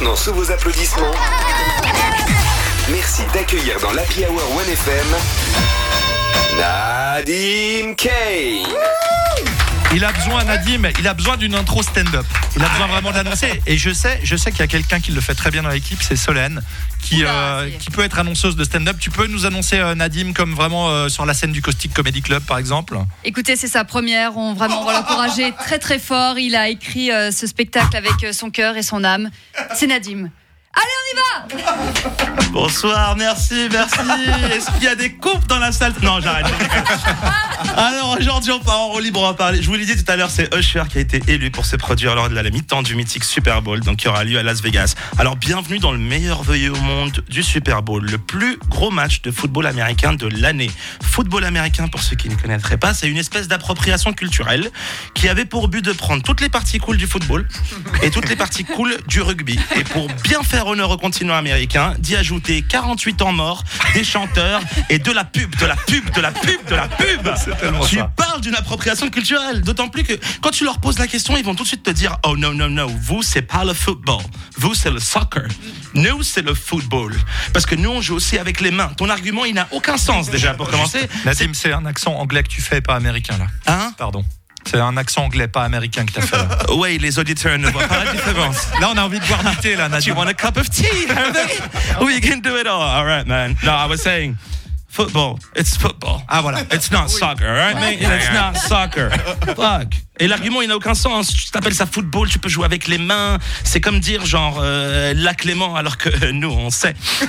maintenant sous vos applaudissements, merci d'accueillir dans l'Happy Hour 1FM Nadim Kane. Il a besoin, Nadim, il a besoin d'une intro stand-up. Il a besoin vraiment d'annoncer. Et je sais, je sais qu'il y a quelqu'un qui le fait très bien dans l'équipe, c'est Solène, qui, Oula, euh, qui peut être annonceuse de stand-up. Tu peux nous annoncer euh, Nadim comme vraiment euh, sur la scène du Caustic Comedy Club, par exemple? Écoutez, c'est sa première. On vraiment on va l'encourager très très fort. Il a écrit euh, ce spectacle avec son cœur et son âme. C'est Nadim. Allez, on y va Bonsoir, merci, merci. Est-ce qu'il y a des coupes dans la salle? Non, j'arrête. Alors aujourd'hui, on part en roue libre, on va parler. Je vous l'ai dit tout à l'heure, c'est Usher qui a été élu pour se produire lors de la mi-temps du mythique Super Bowl, donc qui aura lieu à Las Vegas. Alors bienvenue dans le meilleur vœu au monde du Super Bowl, le plus gros match de football américain de l'année. Football américain, pour ceux qui ne connaîtraient pas, c'est une espèce d'appropriation culturelle qui avait pour but de prendre toutes les parties cool du football et toutes les parties cool du rugby. Et pour bien faire honneur au continent américain, d'y ajouter 48 ans morts, des chanteurs et de la pub, de la pub, de la pub, de la pub. Tu parles d'une appropriation culturelle. D'autant plus que quand tu leur poses la question, ils vont tout de suite te dire Oh non, non, non, vous, c'est pas le football. Vous, c'est le soccer. Nous, c'est le football. Parce que nous, on joue aussi avec les mains. Ton argument, il n'a aucun sens déjà pour commencer. Nadim, c'est un accent anglais que tu fais, pas américain, là. Hein? Pardon. C'est un accent anglais, pas américain que tu as fait. Là. Ouais, les auditeurs ne voient pas la différence. Là, on a envie de boire du thé, là, Do Nadim. you want a cup of tea? we can do it all. All right, man. No, I was saying football. It's football. Ah, voilà. It's not soccer, all right, mate? It's not soccer. Fuck. Et l'argument, il n'a aucun sens. Tu t'appelles ça football, tu peux jouer avec les mains. C'est comme dire, genre, euh, la Clément, alors que euh, nous, on sait.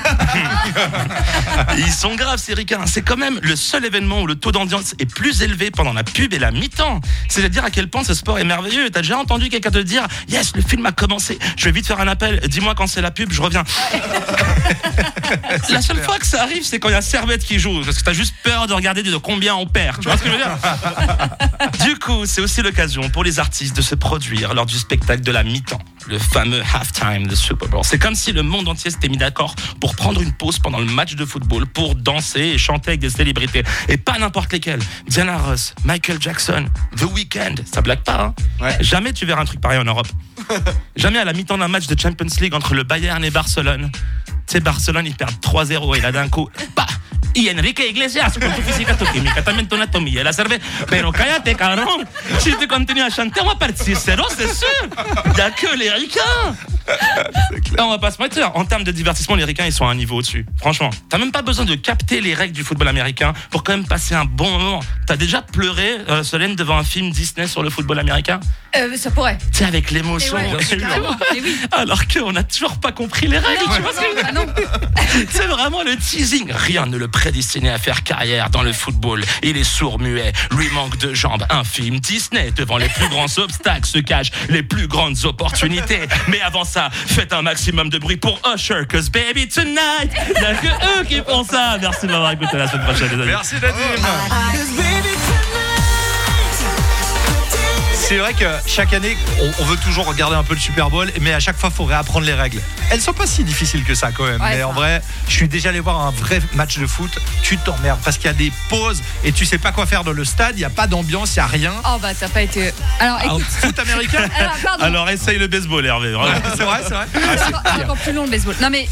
Ils sont graves, ces ricains. C'est quand même le seul événement où le taux d'audience est plus élevé pendant la pub et la mi-temps. C'est à quel point ce sport est merveilleux. T'as déjà entendu quelqu'un te dire, yes, le film a commencé. Je vais vite faire un appel. Dis-moi quand c'est la pub, je reviens. La seule fois que ça arrive, c'est quand il y a Servette qui joue, parce que t'as juste peur de regarder de combien on perd. Tu vois ce que je veux dire? Du coup, c'est aussi l'occasion pour les artistes de se produire lors du spectacle de la mi-temps, le fameux halftime de Super Bowl. C'est comme si le monde entier s'était mis d'accord pour prendre une pause pendant le match de football, pour danser et chanter avec des célébrités, et pas n'importe lesquelles. Diana Ross, Michael Jackson, The Weeknd, ça blague pas. Hein? Jamais tu verras un truc pareil en Europe. Jamais à la mi-temps d'un match de Champions League entre le Bayern et Barcelone. Tu sais, Barcelone, ils perdent 3-0 et là d'un coup, y Enrique Iglesias con tu física, tu química, también tu anatomía, la cerveza. Pero cállate, cabrón. Si tu continues à chanter, on va 6-0, c'est sûr. Que les ricains. On va pas se mentir. En termes de divertissement, les ricains, ils sont à un niveau au-dessus. Franchement, t'as même pas besoin de capter les règles du football américain pour quand même passer un bon moment. T'as déjà pleuré, euh, Solène, devant un film Disney sur le football américain? Euh, Ça pourrait. Tu avec l'émotion. Ouais, oui. Alors qu'on n'a toujours pas compris les règles. tu vois ce que Ah non. c'est vraiment le teasing. Rien ne le prédestinait à faire carrière dans le football. Il est sourd-muet, lui manque de jambes. Un film Disney, devant les plus grands obstacles se cachent les plus grandes opportunités. Mais avant ça, faites un maximum de bruit pour Usher, cause baby tonight, il y a que eux qui font ça. Merci de m'avoir écouté la semaine prochaine, les amis. Merci, Nadim. C'est vrai que chaque année, on, on veut toujours regarder un peu le Super Bowl, mais à chaque fois, il faut réapprendre les règles. Elles sont pas si difficiles que ça quand même. Ouais, mais en vrai, je suis déjà allé voir un vrai match de foot. Tu t'emmerdes parce qu'il y a des pauses et tu sais pas quoi faire dans le stade. Il y a pas d'ambiance, il y a rien. Oh bah t'as pas été. Alors Alors, écoute. foot américain. Alors, essaye le baseball, Hervé. c'est vrai, c'est vrai. C'est encore, c'est encore plus long le baseball. Non mais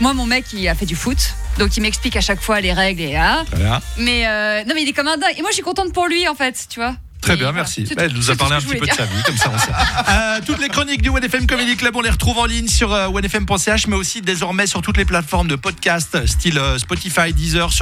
moi mon mec il a fait du foot, donc il m'explique à chaque fois les règles et ah. Voilà. Mais euh, non mais il est comme un dingue. Et moi je suis contente pour lui en fait, tu vois. Très bien, merci. Elle nous a parlé un petit peu de sa vie, comme ça on sait. Euh, toutes les chroniques du OneFM Comedy Club, on les retrouve en ligne sur euh, onefm.ch, mais aussi désormais sur toutes les plateformes de podcast, style euh, Spotify, Deezer, sur